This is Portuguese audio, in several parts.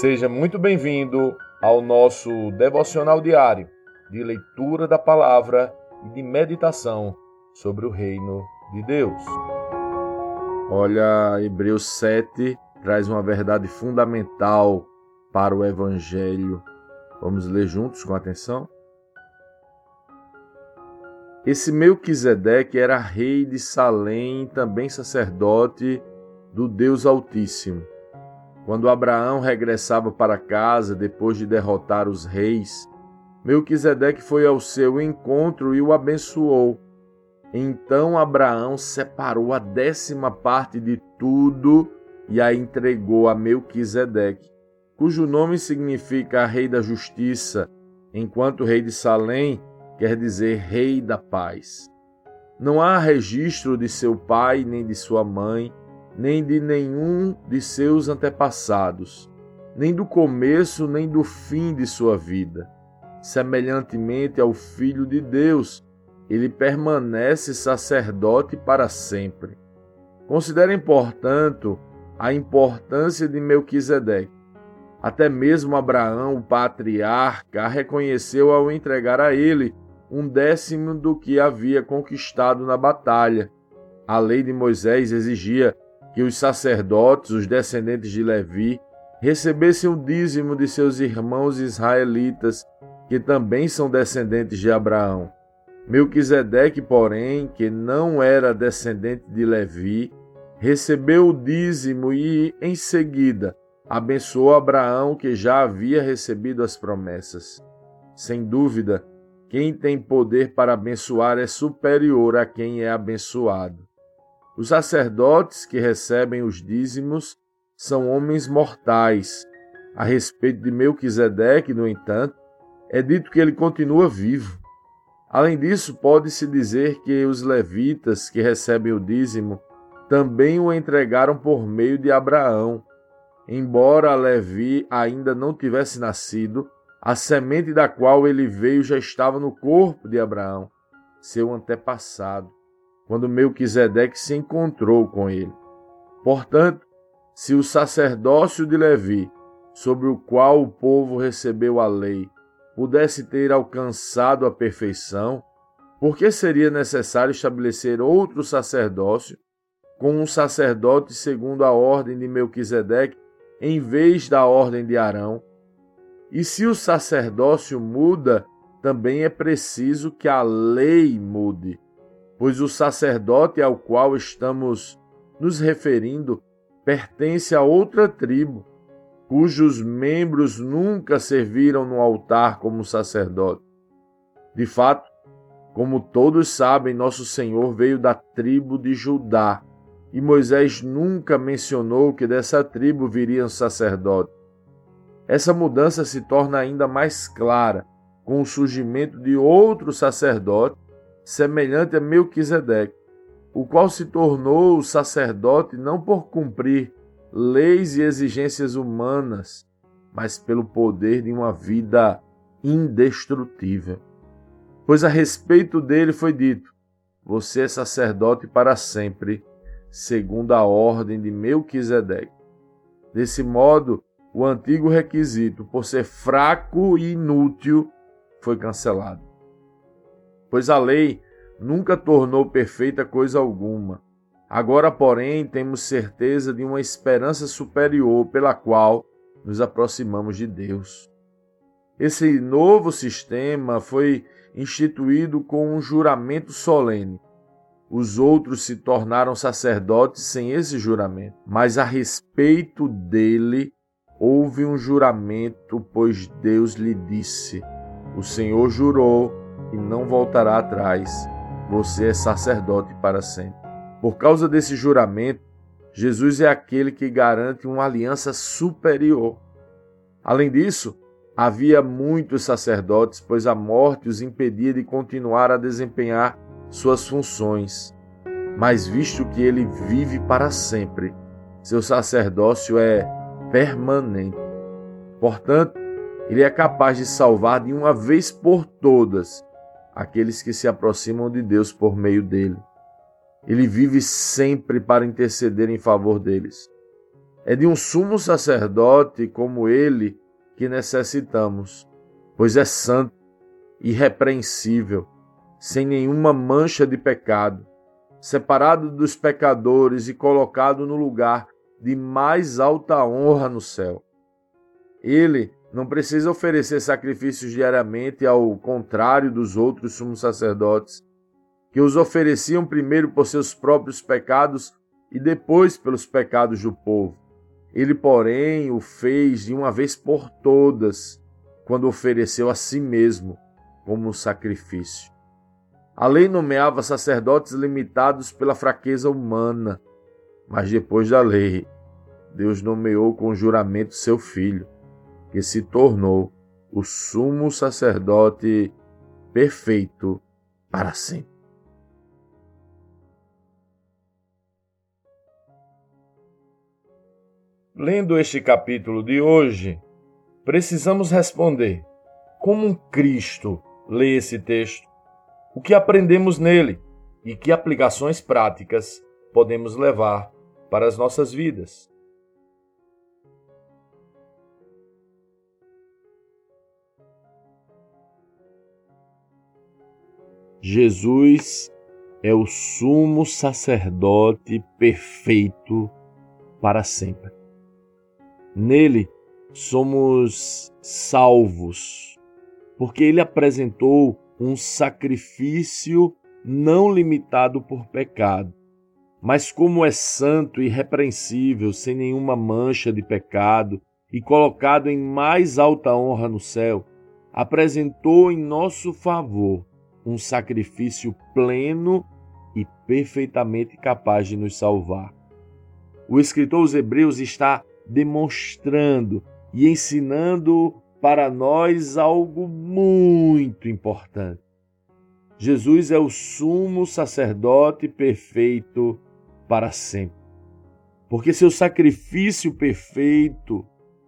Seja muito bem-vindo ao nosso devocional diário de leitura da palavra e de meditação sobre o reino de Deus. Olha, Hebreus 7 traz uma verdade fundamental para o evangelho. Vamos ler juntos com atenção? Esse Melquisedeque era rei de Salém, também sacerdote do Deus Altíssimo. Quando Abraão regressava para casa depois de derrotar os reis, Melquisedeque foi ao seu encontro e o abençoou. Então Abraão separou a décima parte de tudo e a entregou a Melquisedeque, cujo nome significa Rei da Justiça, enquanto Rei de Salém quer dizer Rei da Paz. Não há registro de seu pai nem de sua mãe, nem de nenhum de seus antepassados, nem do começo nem do fim de sua vida. Semelhantemente ao Filho de Deus, ele permanece sacerdote para sempre. Considerem, portanto, a importância de Melquisedeque. Até mesmo Abraão, o patriarca, a reconheceu ao entregar a ele um décimo do que havia conquistado na batalha. A lei de Moisés exigia que os sacerdotes, os descendentes de Levi, recebessem o dízimo de seus irmãos israelitas, que também são descendentes de Abraão. Melquisedeque, porém, que não era descendente de Levi, recebeu o dízimo e, em seguida, abençoou Abraão, que já havia recebido as promessas. Sem dúvida, quem tem poder para abençoar é superior a quem é abençoado. Os sacerdotes que recebem os dízimos são homens mortais. A respeito de Melquisedeque, no entanto, é dito que ele continua vivo. Além disso, pode-se dizer que os levitas que recebem o dízimo também o entregaram por meio de Abraão. Embora Levi ainda não tivesse nascido, a semente da qual ele veio já estava no corpo de Abraão, seu antepassado quando Melquisedeque se encontrou com ele. Portanto, se o sacerdócio de Levi, sobre o qual o povo recebeu a lei, pudesse ter alcançado a perfeição, por que seria necessário estabelecer outro sacerdócio com um sacerdote segundo a ordem de Melquisedeque em vez da ordem de Arão? E se o sacerdócio muda, também é preciso que a lei mude pois o sacerdote ao qual estamos nos referindo pertence a outra tribo, cujos membros nunca serviram no altar como sacerdote. De fato, como todos sabem, nosso Senhor veio da tribo de Judá, e Moisés nunca mencionou que dessa tribo viria um sacerdote. Essa mudança se torna ainda mais clara com o surgimento de outro sacerdote semelhante a Melquisedeque, o qual se tornou sacerdote não por cumprir leis e exigências humanas, mas pelo poder de uma vida indestrutível. Pois a respeito dele foi dito: Você é sacerdote para sempre, segundo a ordem de Melquisedeque. Desse modo, o antigo requisito, por ser fraco e inútil, foi cancelado pois a lei nunca tornou perfeita coisa alguma. Agora, porém, temos certeza de uma esperança superior pela qual nos aproximamos de Deus. Esse novo sistema foi instituído com um juramento solene. Os outros se tornaram sacerdotes sem esse juramento, mas a respeito dele houve um juramento, pois Deus lhe disse: O Senhor jurou e não voltará atrás. Você é sacerdote para sempre. Por causa desse juramento, Jesus é aquele que garante uma aliança superior. Além disso, havia muitos sacerdotes, pois a morte os impedia de continuar a desempenhar suas funções. Mas visto que ele vive para sempre, seu sacerdócio é permanente. Portanto, ele é capaz de salvar de uma vez por todas aqueles que se aproximam de Deus por meio dele. Ele vive sempre para interceder em favor deles. É de um sumo sacerdote como ele que necessitamos, pois é santo, irrepreensível, sem nenhuma mancha de pecado, separado dos pecadores e colocado no lugar de mais alta honra no céu. Ele não precisa oferecer sacrifícios diariamente, ao contrário dos outros sumos sacerdotes, que os ofereciam primeiro por seus próprios pecados e depois pelos pecados do povo. Ele, porém, o fez de uma vez por todas, quando ofereceu a si mesmo como sacrifício. A lei nomeava sacerdotes limitados pela fraqueza humana, mas depois da lei, Deus nomeou com juramento seu filho, que se tornou o sumo sacerdote perfeito para sempre. Lendo este capítulo de hoje, precisamos responder: como Cristo lê esse texto? O que aprendemos nele e que aplicações práticas podemos levar para as nossas vidas? Jesus é o sumo sacerdote perfeito para sempre. Nele somos salvos, porque ele apresentou um sacrifício não limitado por pecado, mas como é santo e irrepreensível, sem nenhuma mancha de pecado e colocado em mais alta honra no céu, apresentou em nosso favor um sacrifício pleno e perfeitamente capaz de nos salvar. O escritor aos Hebreus está demonstrando e ensinando para nós algo muito importante. Jesus é o sumo sacerdote perfeito para sempre. Porque seu sacrifício perfeito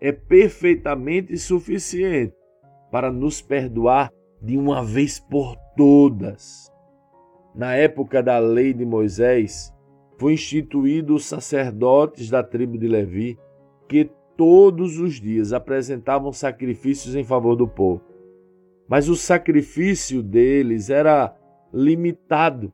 é perfeitamente suficiente para nos perdoar de uma vez por todas. Na época da lei de Moisés, foi instituído os sacerdotes da tribo de Levi que todos os dias apresentavam sacrifícios em favor do povo. Mas o sacrifício deles era limitado,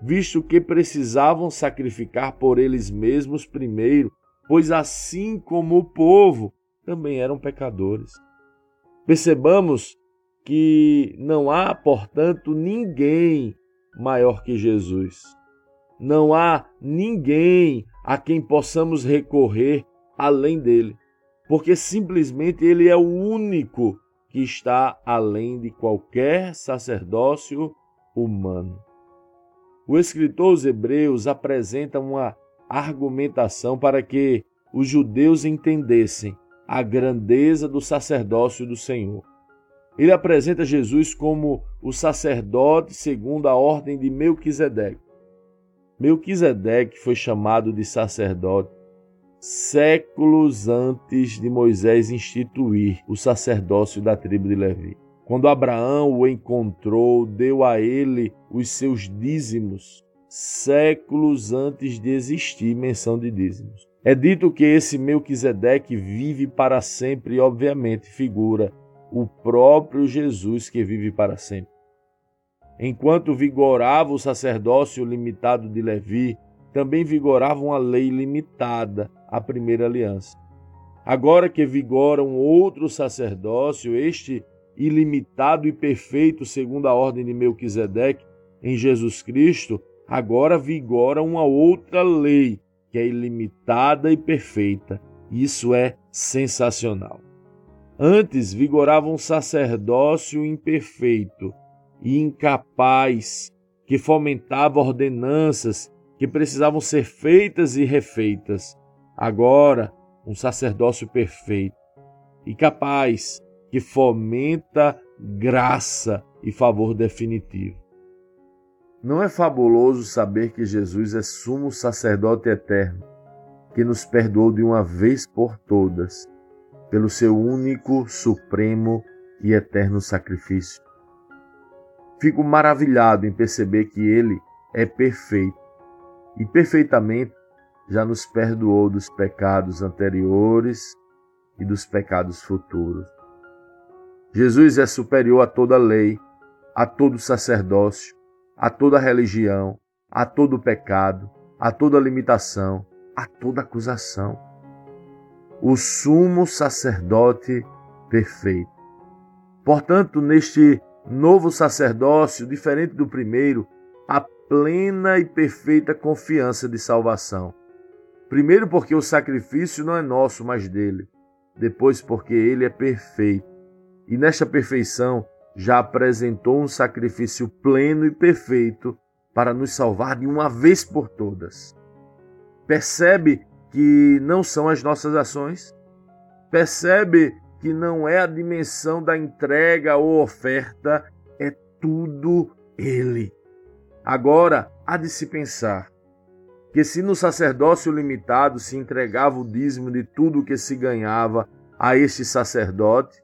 visto que precisavam sacrificar por eles mesmos primeiro, pois assim como o povo também eram pecadores. Percebamos que não há, portanto, ninguém maior que Jesus. Não há ninguém a quem possamos recorrer além dele, porque simplesmente ele é o único que está além de qualquer sacerdócio humano. O escritor aos Hebreus apresenta uma argumentação para que os judeus entendessem a grandeza do sacerdócio do Senhor. Ele apresenta Jesus como o sacerdote segundo a ordem de Melquisedeque. Melquisedeque foi chamado de sacerdote séculos antes de Moisés instituir o sacerdócio da tribo de Levi. Quando Abraão o encontrou, deu a ele os seus dízimos, séculos antes de existir menção de dízimos. É dito que esse Melquisedeque vive para sempre e, obviamente, figura o próprio Jesus que vive para sempre. Enquanto vigorava o sacerdócio limitado de Levi, também vigorava uma lei limitada, a primeira aliança. Agora que vigora um outro sacerdócio, este ilimitado e perfeito segundo a ordem de Melquisedeque em Jesus Cristo, agora vigora uma outra lei que é ilimitada e perfeita. Isso é sensacional. Antes vigorava um sacerdócio imperfeito e incapaz que fomentava ordenanças que precisavam ser feitas e refeitas. Agora, um sacerdócio perfeito e capaz que fomenta graça e favor definitivo. Não é fabuloso saber que Jesus é sumo sacerdote eterno, que nos perdoou de uma vez por todas, pelo seu único, supremo e eterno sacrifício? Fico maravilhado em perceber que ele é perfeito e perfeitamente já nos perdoou dos pecados anteriores e dos pecados futuros. Jesus é superior a toda lei, a todo sacerdócio, a toda religião, a todo pecado, a toda limitação, a toda acusação. O sumo sacerdote perfeito. Portanto, neste novo sacerdócio, diferente do primeiro, a plena e perfeita confiança de salvação. Primeiro, porque o sacrifício não é nosso, mas dele. Depois, porque ele é perfeito. E nesta perfeição já apresentou um sacrifício pleno e perfeito para nos salvar de uma vez por todas. Percebe que não são as nossas ações? Percebe que não é a dimensão da entrega ou oferta, é tudo Ele. Agora, há de se pensar que se no sacerdócio limitado se entregava o dízimo de tudo o que se ganhava a este sacerdote,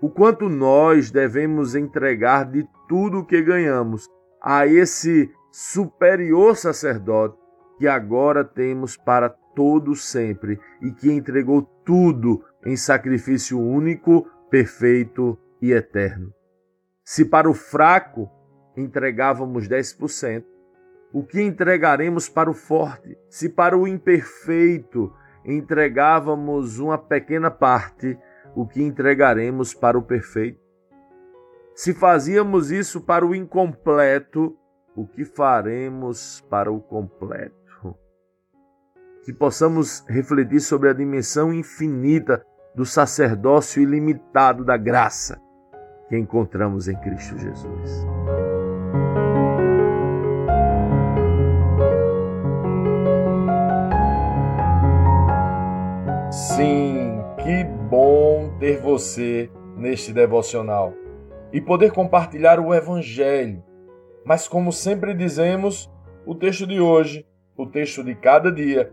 o quanto nós devemos entregar de tudo o que ganhamos a esse superior sacerdote que agora temos para todo sempre e que entregou tudo em sacrifício único, perfeito e eterno. Se para o fraco entregávamos 10%, o que entregaremos para o forte? Se para o imperfeito entregávamos uma pequena parte, o que entregaremos para o perfeito? Se fazíamos isso para o incompleto, o que faremos para o completo? Que possamos refletir sobre a dimensão infinita do sacerdócio ilimitado da graça que encontramos em Cristo Jesus. Sim, que bom ter você neste devocional e poder compartilhar o Evangelho. Mas, como sempre dizemos, o texto de hoje, o texto de cada dia,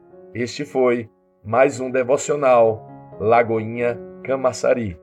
Este foi mais um devocional Lagoinha Camaçari.